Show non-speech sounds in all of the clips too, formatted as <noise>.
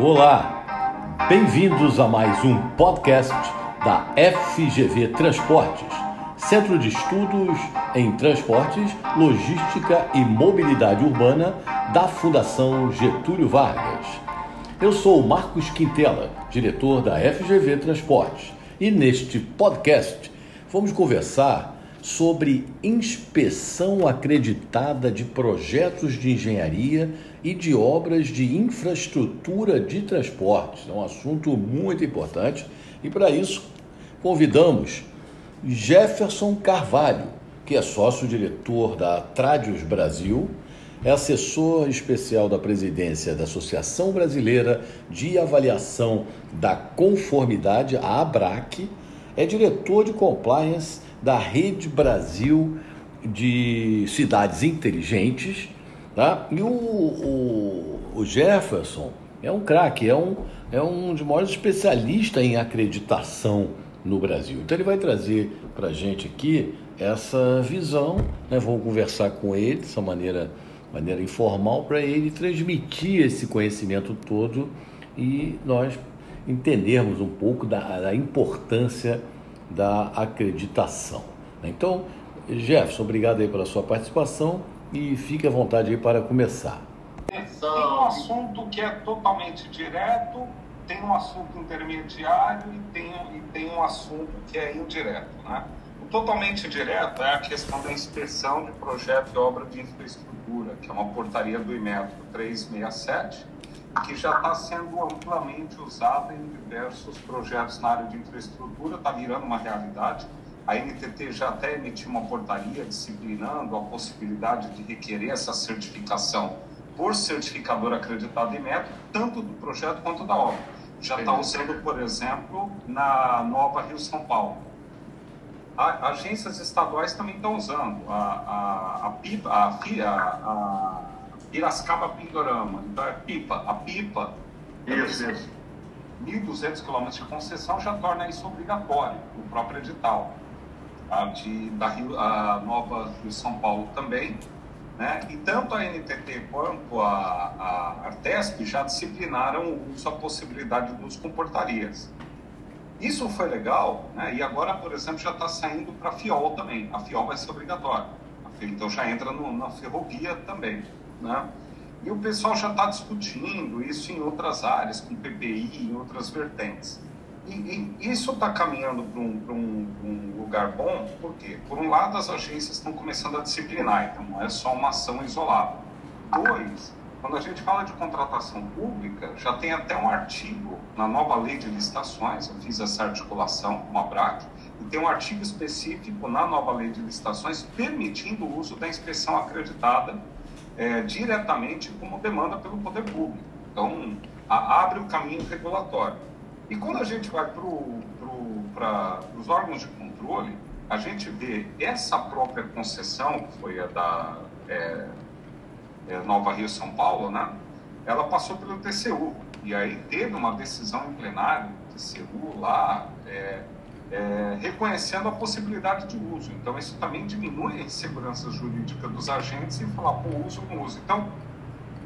Olá, bem-vindos a mais um podcast da FGV Transportes, Centro de Estudos em Transportes, Logística e Mobilidade Urbana da Fundação Getúlio Vargas. Eu sou Marcos Quintela, diretor da FGV Transportes, e neste podcast vamos conversar sobre inspeção acreditada de projetos de engenharia e de obras de infraestrutura de transportes. É um assunto muito importante e para isso convidamos Jefferson Carvalho, que é sócio-diretor da Tradius Brasil, é assessor especial da presidência da Associação Brasileira de Avaliação da Conformidade, a ABRAC, é diretor de compliance da Rede Brasil de Cidades Inteligentes, tá? E o, o, o Jefferson é um craque, é um, é um dos maiores especialistas em acreditação no Brasil. Então ele vai trazer para a gente aqui essa visão, né? Vamos conversar com ele dessa maneira, maneira informal para ele transmitir esse conhecimento todo e nós entendermos um pouco da, da importância da acreditação. Então, Jefferson, obrigado aí pela sua participação e fique à vontade aí para começar. Tem um assunto que é totalmente direto, tem um assunto intermediário e tem, e tem um assunto que é indireto. Né? O totalmente direto é a questão da inspeção de projeto e obra de infraestrutura, que é uma portaria do IMETRO 367, que já está sendo amplamente usada em diversos projetos na área de infraestrutura, está virando uma realidade. A NTT já até emitiu uma portaria disciplinando a possibilidade de requerer essa certificação por certificador acreditado em método, tanto do projeto quanto da obra. Já está usando, por exemplo, na Nova Rio São Paulo. A, agências estaduais também estão usando. A, a, a, a, a Piracicaba Pindorama. Então é pipa. A pipa, isso, isso. 1.200 quilômetros de concessão já torna isso obrigatório no próprio edital. A de, da Rio, a Nova Rio São Paulo também. Né? E tanto a NTT quanto a, a Artesp já disciplinaram o uso, a possibilidade dos comportarias. Isso foi legal, né? e agora, por exemplo, já está saindo para a FIOL também. A FIOL vai ser obrigatória. Então já entra no, na ferrovia também. Né? E o pessoal já está discutindo isso em outras áreas, com PPI, em outras vertentes. E, e isso está caminhando para um, um, um, lugar bom, porque, por um lado, as agências estão começando a disciplinar, então não é só uma ação isolada. Dois, quando a gente fala de contratação pública, já tem até um artigo na nova lei de licitações, eu fiz essa articulação com a BRAC, e tem um artigo específico na nova lei de licitações permitindo o uso da inspeção acreditada é, diretamente como demanda pelo poder público. Então, a, abre o caminho regulatório. E quando a gente vai para pro, os órgãos de controle, a gente vê essa própria concessão, que foi a da é, é, Nova Rio São Paulo, né? ela passou pelo TCU. E aí teve uma decisão em plenário, TCU lá, é, é, reconhecendo a possibilidade de uso. Então, isso também diminui a insegurança jurídica dos agentes e falar, pô, uso ou não uso. Então,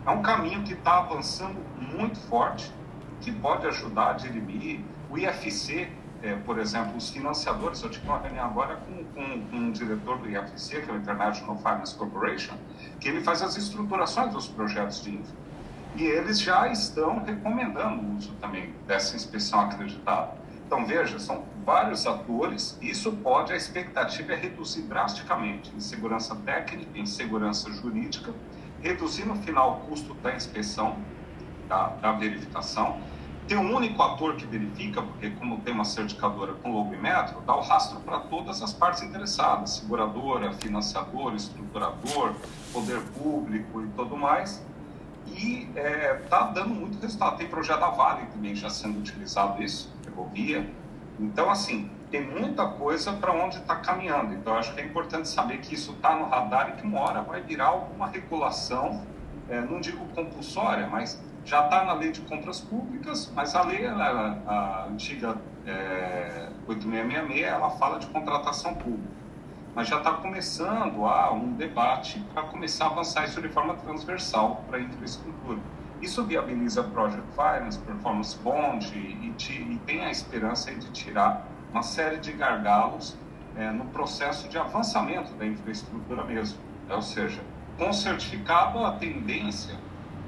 é um caminho que está avançando muito forte, que pode ajudar a dirimir. O IFC, é, por exemplo, os financiadores, eu tive uma reunião agora com, com, com um diretor do IFC, que é o International Finance Corporation, que ele faz as estruturações dos projetos de infra. E eles já estão recomendando o uso também dessa inspeção acreditada. Então, veja, são vários atores, isso pode, a expectativa é reduzir drasticamente insegurança técnica, insegurança jurídica, reduzir no final o custo da inspeção, da, da verificação, ter um único ator que verifica, porque como tem uma certificadora com metro, dá o rastro para todas as partes interessadas, seguradora, financiador, estruturador, poder público e tudo mais, e está é, tá dando muito resultado. Tem projeto da Vale também já sendo utilizado isso, ferrovia. Então, assim, tem muita coisa para onde está caminhando. Então, acho que é importante saber que isso está no radar e que uma hora vai virar alguma regulação, é, não digo compulsória, mas já está na lei de compras públicas, mas a lei, ela, a antiga é, 8666, ela fala de contratação pública mas já está começando a um debate para começar a avançar isso de forma transversal para a infraestrutura. Isso viabiliza Project Finance, Performance Bond e, e, e tem a esperança de tirar uma série de gargalos é, no processo de avançamento da infraestrutura mesmo. Ou seja, com certificado, a tendência,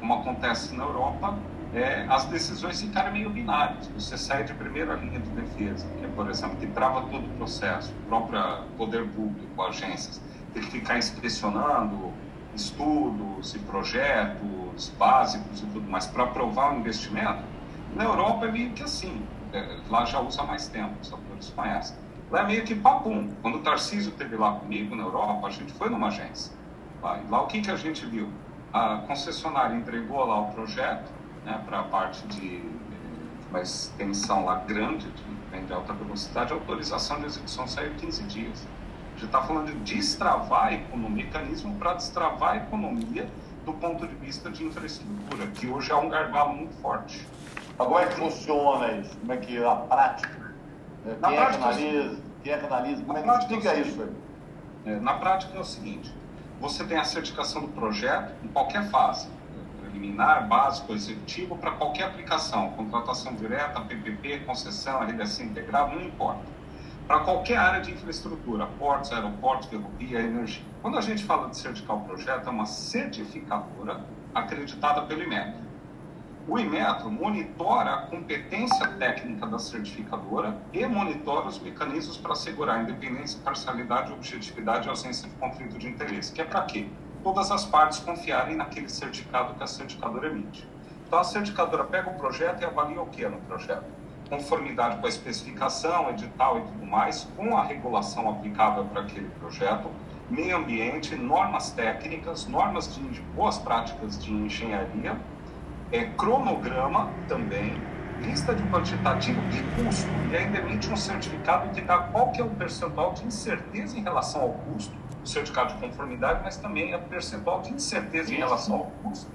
como acontece na Europa, é as decisões ficarem meio binárias. Você sai de primeira linha de defesa, que é, por exemplo, que trava todo o processo, o próprio poder público, agências, tem que ficar inspecionando estudos e projetos básicos e tudo mais para aprovar o investimento. Na Europa é meio que assim, é, lá já usa mais tempo, os atores conhecem. Lá é meio que papum. Quando o Tarcísio esteve lá comigo na Europa, a gente foi numa agência. Lá, lá o que, que a gente viu? A concessionária entregou lá o projeto né, para a parte de uma extensão lá grande de, de alta velocidade, a autorização de execução saiu 15 dias. A gente está falando de destravar a economia, mecanismo para destravar a economia do ponto de vista de infraestrutura, que hoje é um gargalo muito forte. Como é que funciona isso? Como é que é a prática? Quem é que analisa? Quem é que analisa? Como é que explica é isso aí? É, na prática é o seguinte, você tem a certificação do projeto em qualquer fase, preliminar, básico, executivo, para qualquer aplicação, contratação direta, PPP, concessão, RDC integrado, não importa. Para qualquer área de infraestrutura, portos, aeroportos, ferrovia, energia. Quando a gente fala de certificar o projeto, é uma certificadora acreditada pelo IMETRO. O Imetro monitora a competência técnica da certificadora e monitora os mecanismos para assegurar independência, parcialidade, objetividade e ausência de conflito de interesse. Que é para quê? Todas as partes confiarem naquele certificado que a certificadora emite. Então, a certificadora pega o projeto e avalia o que no projeto? Conformidade com a especificação, edital e tudo mais, com a regulação aplicável para aquele projeto, meio ambiente, normas técnicas, normas de boas práticas de engenharia é, cronograma também, lista de quantitativo e custo. E ainda emite um certificado que dá qual que é o percentual de incerteza em relação ao custo, o certificado de conformidade, mas também o percentual de incerteza em relação ao custo.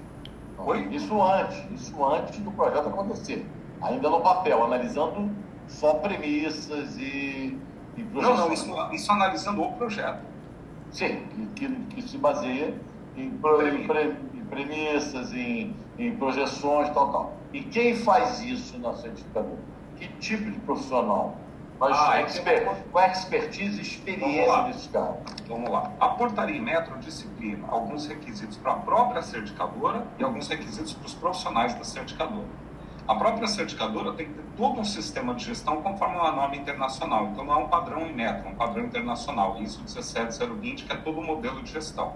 Oi? Isso antes, isso antes do projeto acontecer. Ainda no papel, analisando só premissas e, e Não, não, isso, isso analisando o projeto. Sim, que, que, que se baseia em, pre, em premissas, em em projeções, tal, tal. E quem faz isso na certificadora? Que tipo de profissional? Mas ah, expert, com expertise e experiência desse cara. Vamos lá. A portaria metro disciplina alguns requisitos para a própria certificadora e alguns requisitos para os profissionais da certificadora. A própria certificadora tem que ter todo um sistema de gestão conforme uma norma internacional. Então, não é um padrão em metro, é um padrão internacional. ISO 17020, que é todo o modelo de gestão.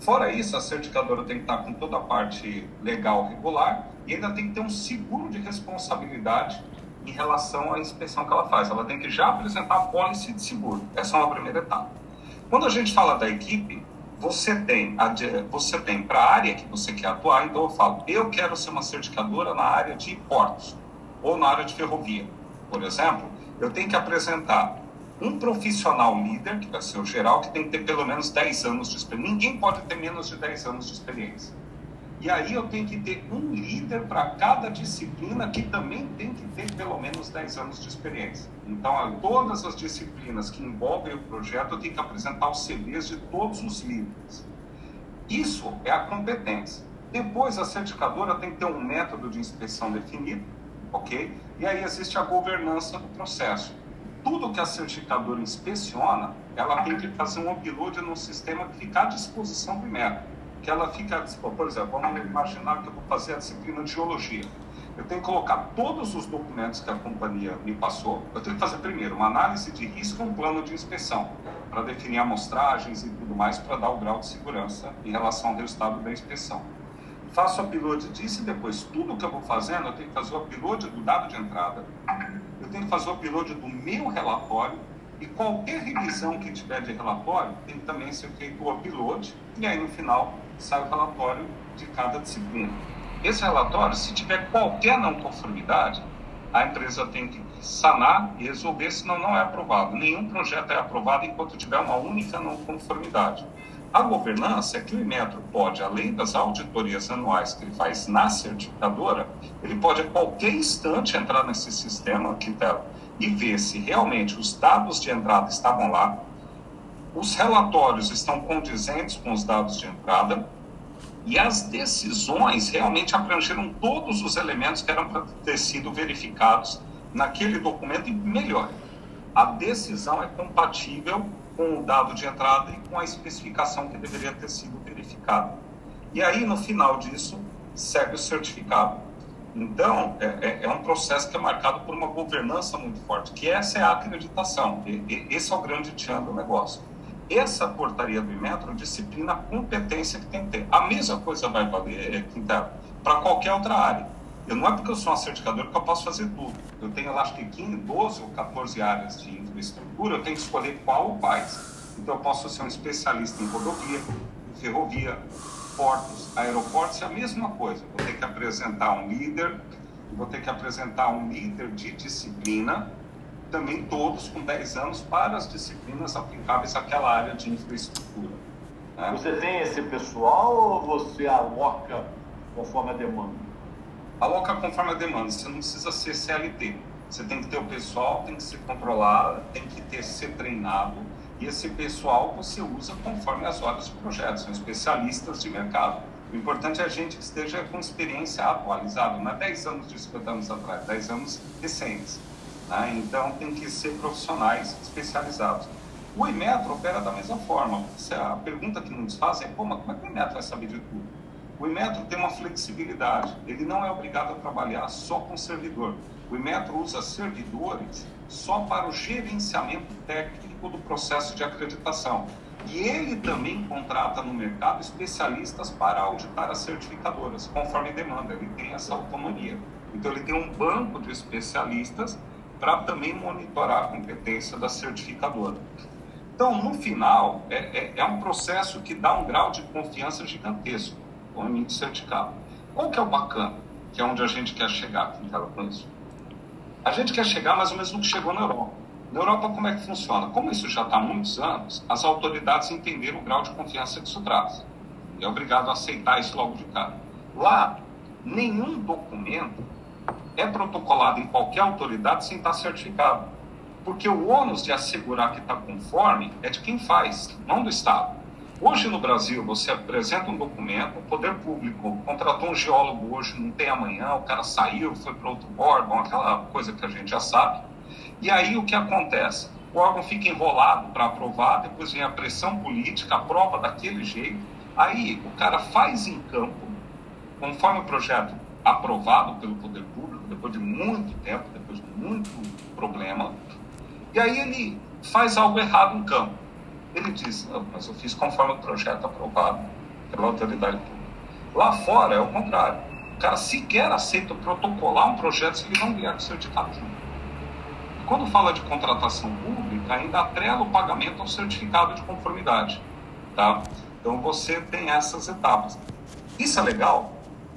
Fora isso, a certificadora tem que estar com toda a parte legal regular e ainda tem que ter um seguro de responsabilidade em relação à inspeção que ela faz. Ela tem que já apresentar a pólice de seguro. Essa é uma primeira etapa. Quando a gente fala da equipe, você tem, você tem para a área que você quer atuar, então eu falo, eu quero ser uma certificadora na área de portos ou na área de ferrovia. Por exemplo, eu tenho que apresentar um profissional líder, que vai ser o geral, que tem que ter pelo menos 10 anos de experiência. Ninguém pode ter menos de 10 anos de experiência. E aí eu tenho que ter um líder para cada disciplina que também tem que ter pelo menos 10 anos de experiência. Então, todas as disciplinas que envolvem o projeto, eu tenho que apresentar os CVs de todos os líderes. Isso é a competência. Depois, a certificadora tem que ter um método de inspeção definido, ok? E aí existe a governança do processo tudo que a certificadora inspeciona, ela tem que fazer um upload no sistema que fica à disposição do método. Que ela fica, por exemplo, vamos imaginar que eu vou fazer a disciplina de geologia. Eu tenho que colocar todos os documentos que a companhia me passou. Eu tenho que fazer primeiro uma análise de risco e um plano de inspeção, para definir amostragens e tudo mais, para dar o grau de segurança em relação ao resultado da inspeção. Faço o upload disso e depois tudo que eu vou fazendo, eu tenho que fazer o upload do dado de entrada, eu tenho que fazer o upload do meu relatório e qualquer revisão que tiver de relatório tem que também ser feito o upload e aí no final sai o relatório de cada disciplina. Esse relatório, se tiver qualquer não conformidade, a empresa tem que sanar e resolver, senão não é aprovado. Nenhum projeto é aprovado enquanto tiver uma única não conformidade. A governança é que o Inmetro pode, além das auditorias anuais que ele faz na certificadora, ele pode a qualquer instante entrar nesse sistema, Quintela, e ver se realmente os dados de entrada estavam lá, os relatórios estão condizentes com os dados de entrada, E as decisões realmente abrangeram todos os elementos que eram para ter sido verificados naquele documento e melhor, a decisão é compatível com o dado de entrada e com a especificação que deveria ter sido verificada. E aí, no final disso, segue o certificado. Então, é, é, é, um processo que é marcado por uma governança muito forte, que essa é a acreditação. E, e, esse é o grande tchan do negócio. Essa portaria do Inmetro disciplina a competência que tem que ter. A mesma coisa vai valer, é, Quintero, para qualquer outra área. Eu não é porque eu sou um certificador que eu posso fazer tudo. Eu tenho, eu acho que 15, 12 ou 14 áreas de infraestrutura, eu tenho que escolher qual ou quais. Então, eu posso ser um especialista em rodovia, ferrovia, portos, aeroportos, é a mesma coisa. Vou ter que apresentar um líder, vou ter que apresentar um líder de disciplina, também todos com 10 anos, para as disciplinas aplicáveis àquela área de infraestrutura. Né? Você tem esse pessoal ou você aloca conforme a demanda? Aloca conforme a demanda, você não precisa ser CLT. Você tem que ter o pessoal, tem que ser controlado, tem que ter, ser treinado. E esse pessoal você usa conforme as horas de projeto, são especialistas de mercado. O importante é a gente que esteja com experiência atualizada, não é 10 anos de 50 anos atrás, 10 anos recentes. Né? Então tem que ser profissionais especializados. O Imetro opera da mesma forma. A pergunta que nos fazem é: como é que o Imetro vai saber de tudo? O Imetro tem uma flexibilidade, ele não é obrigado a trabalhar só com servidor. O Imetro usa servidores só para o gerenciamento técnico do processo de acreditação. E ele também contrata no mercado especialistas para auditar as certificadoras, conforme demanda, ele tem essa autonomia. Então, ele tem um banco de especialistas para também monitorar a competência da certificadora. Então, no final, é, é, é um processo que dá um grau de confiança gigantesco o ambiente certificado. Qual que é o bacana? Que é onde a gente quer chegar com isso. A gente quer chegar mais ou menos no que chegou na Europa. Na Europa, como é que funciona? Como isso já está há muitos anos, as autoridades entenderam o grau de confiança que isso traz. E é obrigado a aceitar isso logo de cara. Lá, nenhum documento é protocolado em qualquer autoridade sem estar certificado. Porque o ônus de assegurar que está conforme é de quem faz, não do Estado. Hoje no Brasil, você apresenta um documento, o poder público contratou um geólogo hoje, não tem amanhã, o cara saiu, foi para outro órgão, aquela coisa que a gente já sabe. E aí o que acontece? O órgão fica enrolado para aprovar, depois vem a pressão política, aprova daquele jeito. Aí o cara faz em campo, conforme o projeto aprovado pelo poder público, depois de muito tempo, depois de muito problema, e aí ele faz algo errado em campo ele diz, não, mas eu fiz conforme o projeto aprovado pela autoridade pública. Lá fora é o contrário. O cara sequer aceita protocolar um projeto se ele não vier com certificado E quando fala de contratação pública, ainda atrela o pagamento ao certificado de conformidade. Tá? Então você tem essas etapas. Isso é legal,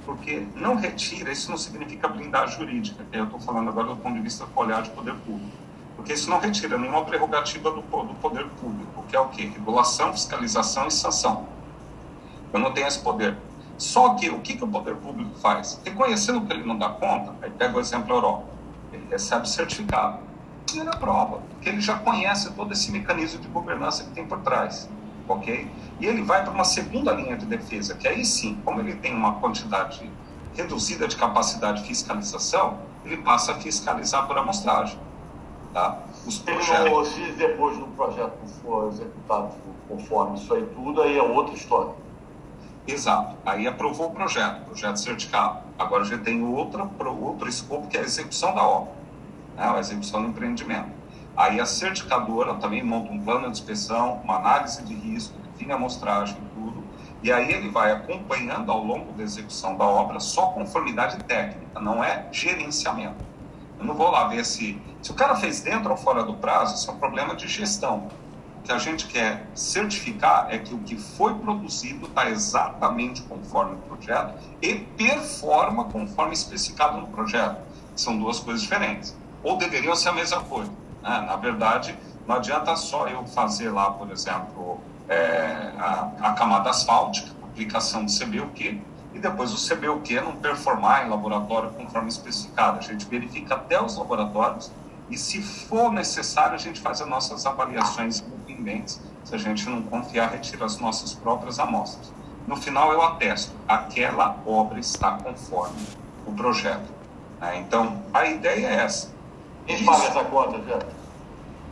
porque não retira, isso não significa blindagem jurídica, que eu estou falando agora do ponto de vista olhar de poder público porque isso não retira nenhuma prerrogativa do, do poder público, que é o quê? Regulação, fiscalização e sanção. Eu não tenho esse poder. Só que o que, que o poder público faz? Reconhecendo que ele não dá conta, aí pega o exemplo da Europa, ele recebe certificado. Ele aprova, porque ele já conhece todo esse mecanismo de governança que tem por trás. Ok? E ele vai para uma segunda linha de defesa, que aí sim, como ele tem uma quantidade reduzida de capacidade de fiscalização, ele passa a fiscalizar por amostragem. Tá? Os projetos... Se depois do projeto for executado conforme isso aí tudo, aí é outra história. Exato. Aí aprovou o projeto, projeto certificado. Agora já tem outra, outro escopo que é a execução da obra, né? a execução do empreendimento. Aí a certificadora também monta um plano de inspeção, uma análise de risco, a amostragem, tudo. E aí ele vai acompanhando ao longo da execução da obra só conformidade técnica, não é gerenciamento. Eu não vou lá ver se, se o cara fez dentro ou fora do prazo, isso é um problema de gestão. O que a gente quer certificar é que o que foi produzido está exatamente conforme o projeto e performa conforme especificado no projeto. São duas coisas diferentes. Ou deveriam ser a mesma coisa. Né? Na verdade, não adianta só eu fazer lá, por exemplo, é, a, a camada asfáltica, aplicação de CBUQ, e depois o CBUQ não performar em laboratório conforme especificado. A gente verifica até os laboratórios e, se for necessário, a gente faz as nossas avaliações independentes. Se a gente não confiar, retira as nossas próprias amostras. no final eu atesto, aquela obra está conforme o projeto. Né? Então, a ideia é essa. Quem paga essa conta, Zé?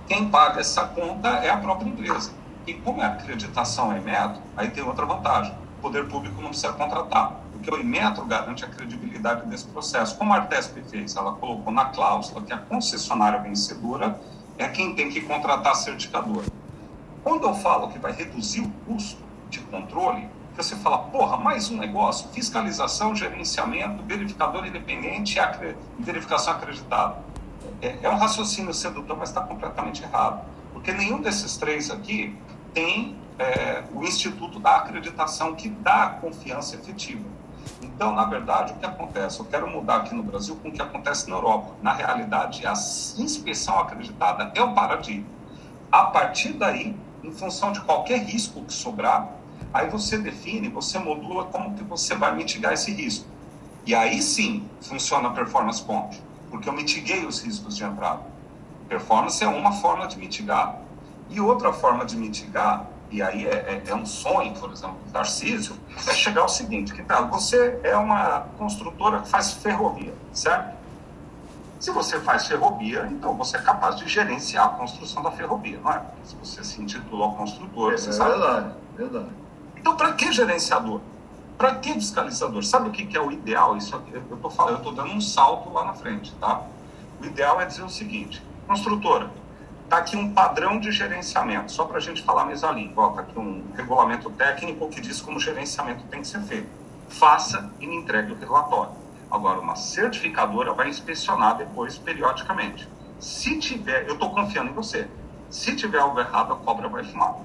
Quem paga essa conta é a própria empresa. E como a acreditação é método, aí tem outra vantagem. O poder público não precisa contratar, porque o Inmetro garante a credibilidade desse processo. Como a Artesp fez, ela colocou na cláusula que a concessionária vencedora é quem tem que contratar a certificador. Quando eu falo que vai reduzir o custo de controle, você fala, porra, mais um negócio, fiscalização, gerenciamento, verificador independente e verificação acreditada. É, é um raciocínio sedutor, mas está completamente errado. Porque nenhum desses três aqui tem é, o Instituto da Acreditação que dá confiança efetiva. Então, na verdade, o que acontece? Eu quero mudar aqui no Brasil com o que acontece na Europa. Na realidade, a inspeção acreditada é o paradigma. A partir daí, em função de qualquer risco que sobrar, aí você define, você modula como que você vai mitigar esse risco. E aí sim funciona a performance point, porque eu mitiguei os riscos de entrada. Performance é uma forma de mitigar. E outra forma de mitigar, e aí é, é, é um sonho, por exemplo, do Tarcísio, é chegar ao seguinte, que tal, você é uma construtora que faz ferrovia, certo? Se você faz ferrovia, então você é capaz de gerenciar a construção da ferrovia, não é? Se você se intitula construtor, é, você é sabe. Verdade, verdade. Então, para que gerenciador? Para que fiscalizador? Sabe o que, que é o ideal? Isso aqui, eu estou falando, eu estou dando um salto lá na frente, tá? O ideal é dizer o seguinte: construtora, Está aqui um padrão de gerenciamento, só para a gente falar a mesma língua. Está aqui um regulamento técnico que diz como o gerenciamento tem que ser feito. Faça e me entregue o relatório. Agora, uma certificadora vai inspecionar depois, periodicamente. Se tiver, eu estou confiando em você. Se tiver algo errado, a cobra vai fumar.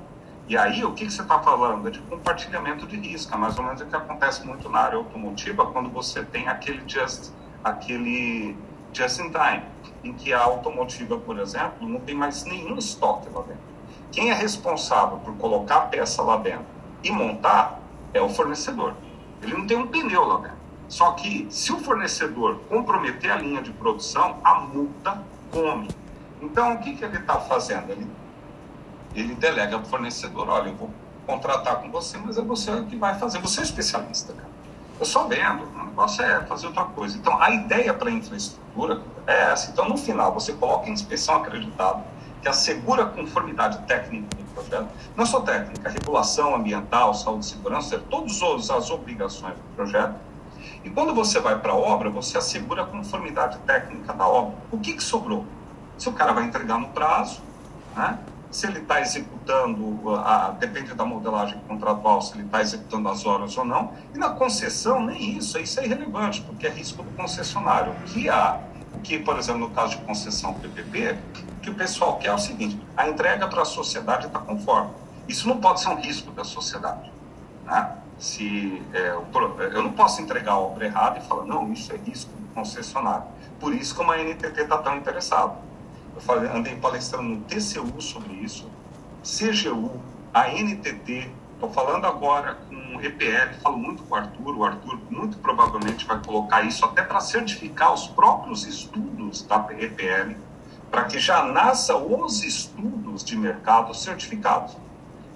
E aí, o que, que você está falando? É de compartilhamento de risco, é mais ou menos o que acontece muito na área automotiva, quando você tem aquele just, aquele just in time, em que a automotiva, por exemplo, não tem mais nenhum estoque lá dentro. Quem é responsável por colocar a peça lá dentro e montar é o fornecedor. Ele não tem um pneu lá dentro. Só que se o fornecedor comprometer a linha de produção, a multa come. Então, o que, que ele está fazendo? Ele, ele delega ao fornecedor: olha, eu vou contratar com você, mas é você que vai fazer. Você é especialista, cara. Eu só vendo, o negócio é fazer outra coisa. Então, a ideia para a infraestrutura é essa. Então, no final, você coloca inspeção acreditada, que assegura a conformidade técnica do projeto, não só técnica, regulação ambiental, saúde e segurança, todas as obrigações do projeto. E quando você vai para a obra, você assegura a conformidade técnica da obra. O que, que sobrou? Se o cara vai entregar no prazo, né? Se ele está executando, a, depende da modelagem contratual, se ele está executando as horas ou não. E na concessão, nem isso, isso é irrelevante, porque é risco do concessionário. O que há, o que, por exemplo, no caso de concessão PPP, que o pessoal quer é o seguinte: a entrega para a sociedade está conforme. Isso não pode ser um risco da sociedade. Né? Se, é, eu não posso entregar a obra errada e falar, não, isso é risco do concessionário. Por isso que uma NTT está tão interessada eu andei palestrando no TCU sobre isso, CGU, a NTT, estou falando agora com o EPL, falo muito com o Arthur, o Arthur muito provavelmente vai colocar isso até para certificar os próprios estudos da EPL, para que já nasça os estudos de mercado certificados.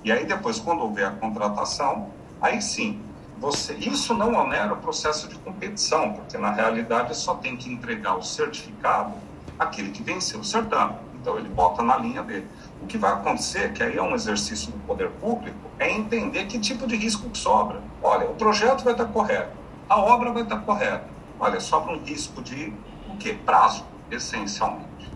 E aí depois, quando houver a contratação, aí sim, você, isso não onera o processo de competição, porque na realidade só tem que entregar o certificado aquele que venceu o certame. Então ele bota na linha dele. O que vai acontecer, que aí é um exercício do poder público, é entender que tipo de risco que sobra. Olha, o projeto vai estar correto, a obra vai estar correta. Olha, sobra um risco de o quê? Prazo, essencialmente.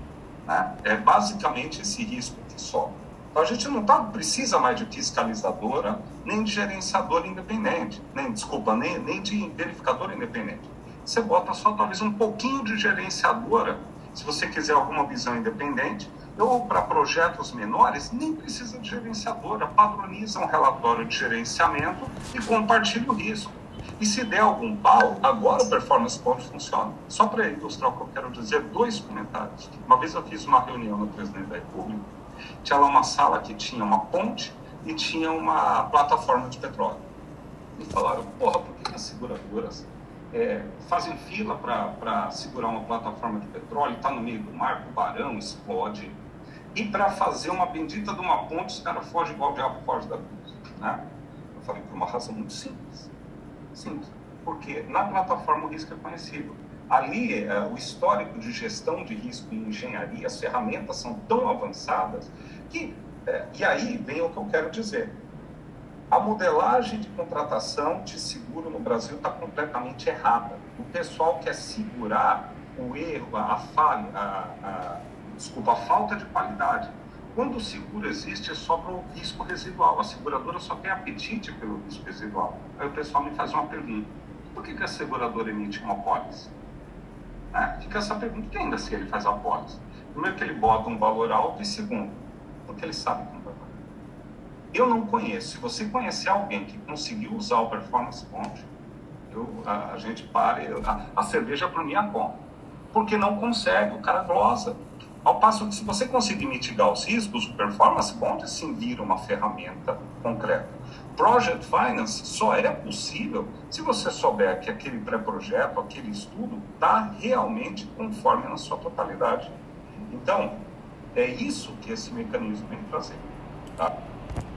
Né? É basicamente esse risco que sobra. Então a gente não tá, precisa mais de fiscalizadora, nem de gerenciador independente, nem, desculpa, nem, nem de verificador independente. Você bota só talvez um pouquinho de gerenciadora se você quiser alguma visão independente, ou para projetos menores, nem precisa de gerenciadora, padroniza um relatório de gerenciamento e compartilha o risco. E se der algum pau, agora o Performance Point funciona. Só para ilustrar o que eu quero dizer, dois comentários. Uma vez eu fiz uma reunião no Presidente da República, tinha lá uma sala que tinha uma ponte e tinha uma plataforma de petróleo. E falaram, porra, por que as seguradoras é, fazem fila para segurar uma plataforma de petróleo, está no meio do mar, o barão explode. E para fazer uma bendita de uma ponte, os caras fogem igual o diabo foge da cruz. Né? falei, por uma razão muito simples. Simples. Porque na plataforma o risco é conhecido. Ali, é, o histórico de gestão de risco em engenharia, as ferramentas são tão avançadas que. É, e aí vem o que eu quero dizer. A modelagem de contratação de seguro no Brasil está completamente errada. O pessoal quer segurar o erro, a falha, a, a, desculpa, a falta de qualidade. Quando o seguro existe, é só para o risco residual. A seguradora só tem apetite pelo risco residual. Aí o pessoal me faz uma pergunta: por que, que a seguradora emite uma pólice? É, fica essa pergunta: quem ainda se ele faz a pólice? Primeiro, que ele bota um valor alto, e segundo, porque ele sabe vai Eu não conheço. Se você conhecer alguém que conseguiu usar o Performance Bond, eu, a, a gente para, a, a cerveja por minha conta. Porque não consegue, o cara glosa. Ao passo que se você conseguir mitigar os riscos, o Performance Bond sim vira uma ferramenta concreta. Project Finance só é possível se você souber que aquele pré-projeto, aquele estudo, está realmente conforme na sua totalidade. Então, é isso que esse mecanismo vem trazer. Tá?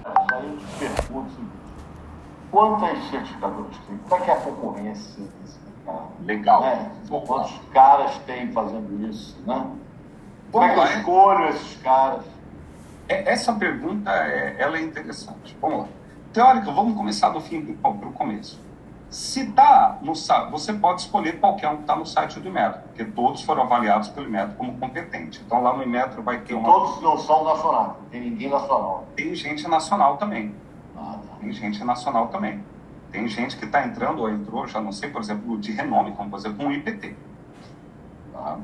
Aí eu te pergunto quantas certificadoras tem? Qual é, é a concorrência desse mercado? Legal. Né? Quantos caras tem fazendo isso, né? Como é que eu escolho esses caras? É, essa pergunta é, ela é interessante. Vamos lá. Teórica, vamos começar do fim para o começo. Se está no você pode escolher qualquer um que está no site do Imetro, porque todos foram avaliados pelo Imetro como competente. Então lá no Imetro vai ter uma. Todos não são nacionais, não tem ninguém nacional. Tem gente nacional também. Ah, tá. Tem gente nacional também. Tem gente que está entrando ou entrou, já não sei, por exemplo, de renome, como por exemplo um IPT. Tá?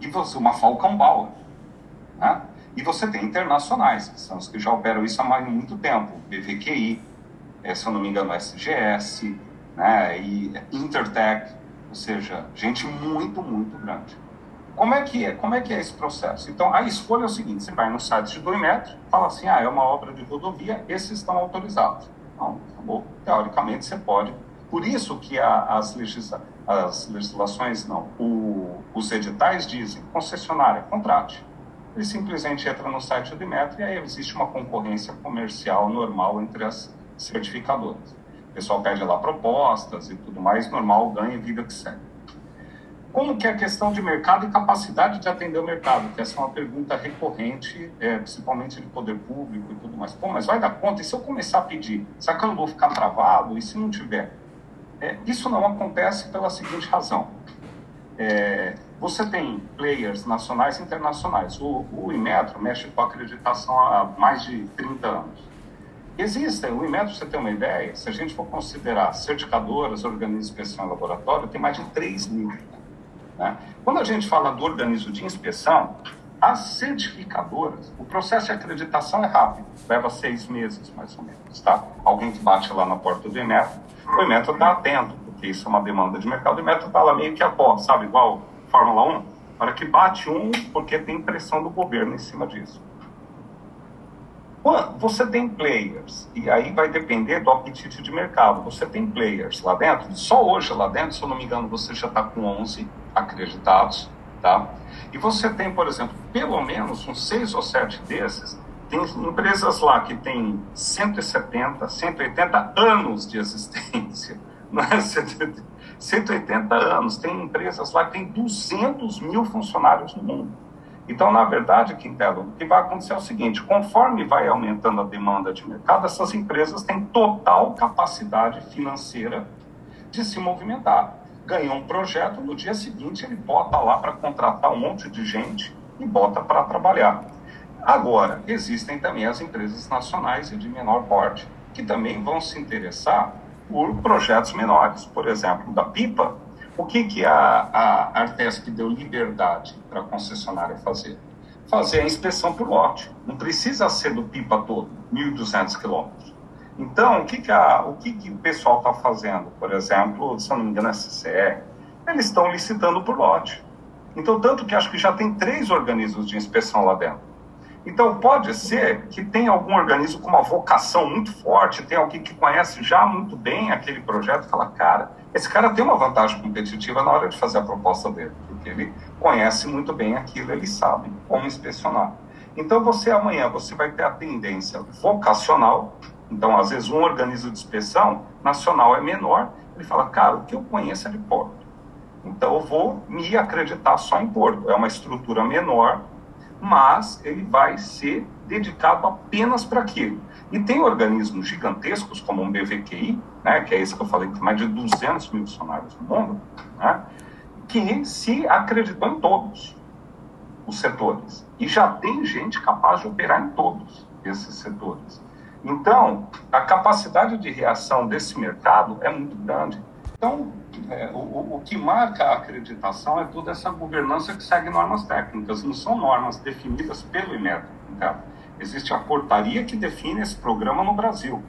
E você, uma Falcão Bauer. Né? E você tem internacionais, que são os que já operam isso há muito tempo. BVQI, é, se eu não me engano, SGS, né? e Intertech, ou seja, gente muito, muito grande. Como é que é? Como é que é esse processo? Então, a escolha é o seguinte: você vai no site de Doimetro, fala assim, ah, é uma obra de rodovia, esses estão autorizados. Não, acabou. Teoricamente, você pode. Por isso que a, as, legisla, as legislações, não, o, os editais dizem, concessionária, contrate. Ele simplesmente entra no site do Imetro e aí existe uma concorrência comercial normal entre as certificadoras. O pessoal pede lá propostas e tudo mais, normal, ganha vida que segue. Como que é a questão de mercado e capacidade de atender o mercado? Que essa é uma pergunta recorrente, é, principalmente de poder público e tudo mais. Pô, mas vai dar conta? E se eu começar a pedir? Será que eu não vou ficar travado? E se não tiver? É, isso não acontece pela seguinte razão. É, você tem players nacionais e internacionais. O, o Inmetro mexe com acreditação há mais de 30 anos. Existem, o Inmetro, você tem uma ideia, se a gente for considerar certificadoras, organismos de inspeção e laboratório, tem mais de 3 mil. Né? Quando a gente fala do organismo de inspeção, as certificadoras, o processo de acreditação é rápido, leva seis meses mais ou menos, tá? Alguém que bate lá na porta do Inmetro, o Inmetro está atento, porque isso é uma demanda de mercado, o Inmetro está lá meio que a pó, sabe, igual Fórmula 1, para que bate um, porque tem pressão do governo em cima disso. Você tem players, e aí vai depender do apetite de mercado. Você tem players lá dentro, só hoje lá dentro, se eu não me engano, você já está com 11 acreditados, tá? E você tem, por exemplo, pelo menos uns 6 ou 7 desses, tem empresas lá que têm 170, 180 anos de existência, <laughs> não é? 180 anos. Tem empresas lá que têm 200 mil funcionários no mundo. Então, na verdade, Quintelo, o que vai acontecer é o seguinte: conforme vai aumentando a demanda de mercado, essas empresas têm total capacidade financeira de se movimentar. Ganhou um projeto, no dia seguinte ele bota lá para contratar um monte de gente e bota para trabalhar. Agora, existem também as empresas nacionais e de menor porte, que também vão se interessar por projetos menores. Por exemplo, da Pipa, o que, que a, a Artesp deu liberdade para a concessionária fazer? Fazer a inspeção por lote. Não precisa ser do pipa todo, 1.200 quilômetros. Então, o que, que, a, o, que, que o pessoal está fazendo? Por exemplo, se eu não me engano, a CCR, eles estão licitando por lote. Então, tanto que acho que já tem três organismos de inspeção lá dentro. Então, pode ser que tenha algum organismo com uma vocação muito forte, tem alguém que conhece já muito bem aquele projeto e fala, cara, esse cara tem uma vantagem competitiva na hora de fazer a proposta dele, porque ele conhece muito bem aquilo, ele sabe como inspecionar. Então você amanhã você vai ter a tendência vocacional Então, às vezes, um organismo de inspeção nacional é menor, ele fala, cara, o que eu conheço é de porto. Então, eu vou me acreditar só em porto. É uma estrutura menor, mas ele vai ser dedicado apenas para aquilo. E tem organismos gigantescos, como um BVQI, né, que é esse que eu falei, que tem mais de 200 mil funcionários no mundo, né, que se acreditam em todos os setores. E já tem gente capaz de operar em todos esses setores. Então, a capacidade de reação desse mercado é muito grande. Então, é, o, o, que marca a acreditação é toda essa governança que segue normas técnicas, não são normas definidas pelo IMETA. Então, existe a portaria que define esse programa no Brasil,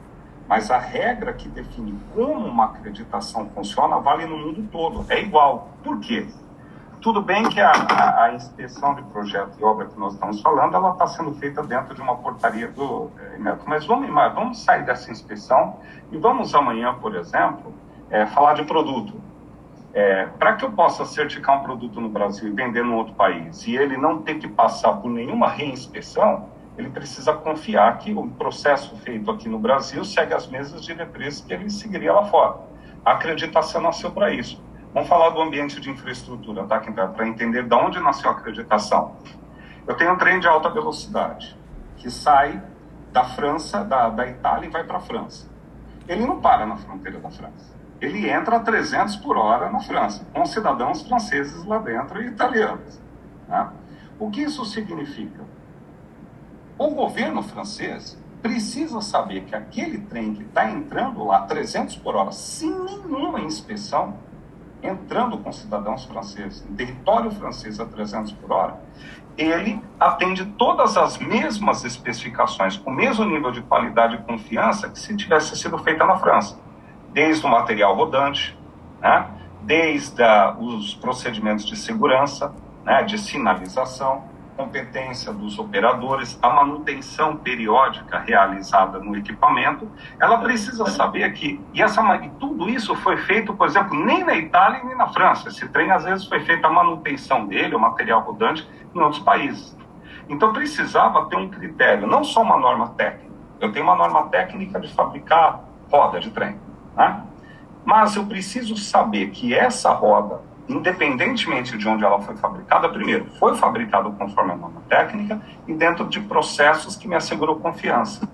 mas a regra que define como uma acreditação funciona vale no mundo todo, é igual. Por quê? Tudo bem que a, a, a inspeção de projeto e obra que nós estamos falando, ela está sendo feita dentro de uma portaria do é, IMETA, mas vamos, vamos sair dessa inspeção e vamos amanhã, por exemplo, é, falar de produto. É, Para que eu possa certificar um produto no Brasil e vender no outro país e ele não ter que passar por nenhuma reinspeção, ele precisa confiar que o processo feito aqui no Brasil segue as mesmas diretrizes que ele seguiria lá fora. A acreditação nasceu para isso. Vamos falar do ambiente de infraestrutura, tá, Para entender de onde nasceu a acreditação. Eu tenho um trem de alta velocidade que sai da França, da, da Itália e vai para a França. Ele não para na fronteira da França ele entra a 300 por hora na França, com cidadãos franceses lá dentro e italianos. Né? O que isso significa? O governo francês precisa saber que aquele trem que está entrando lá a 300 por hora, sem nenhuma inspeção, entrando com cidadãos franceses, em território francês a 300 por hora, ele atende todas as mesmas especificações, com o mesmo nível de qualidade e confiança que se tivesse sido feita na França desde o material rodante, né, desde a, os procedimentos de segurança, né, de sinalização, competência dos operadores, a manutenção periódica realizada no equipamento, ela precisa saber que e, essa, e tudo isso foi feito, por exemplo, nem na Itália nem na França. Esse trem às vezes foi feita a manutenção dele, o material rodante, em outros países. Então precisava ter um critério, não só uma norma técnica. Eu tenho uma norma técnica de fabricar roda de trem. Né? Mas eu preciso saber que essa roda, independentemente de onde ela foi fabricada, primeiro, foi fabricada conforme a norma técnica e dentro de processos que me assegurou confiança.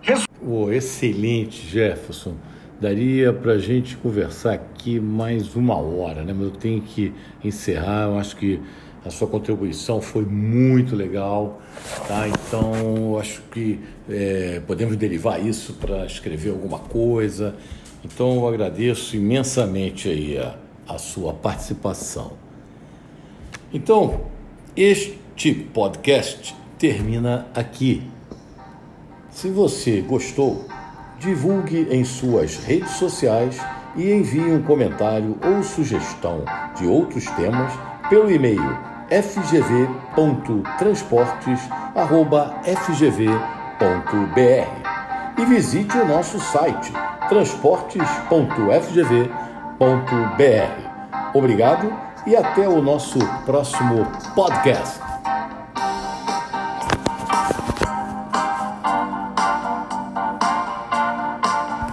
Resu oh, excelente, Jefferson. Daria para a gente conversar aqui mais uma hora, né? Mas eu tenho que encerrar. Eu acho que a sua contribuição foi muito legal, tá? Então, acho que é, podemos derivar isso para escrever alguma coisa. Então eu agradeço imensamente aí a, a sua participação. Então, este podcast termina aqui. Se você gostou, divulgue em suas redes sociais e envie um comentário ou sugestão de outros temas pelo e-mail fgv.transportes@fgv.br e visite o nosso site transportes.fgv.br. Obrigado e até o nosso próximo podcast.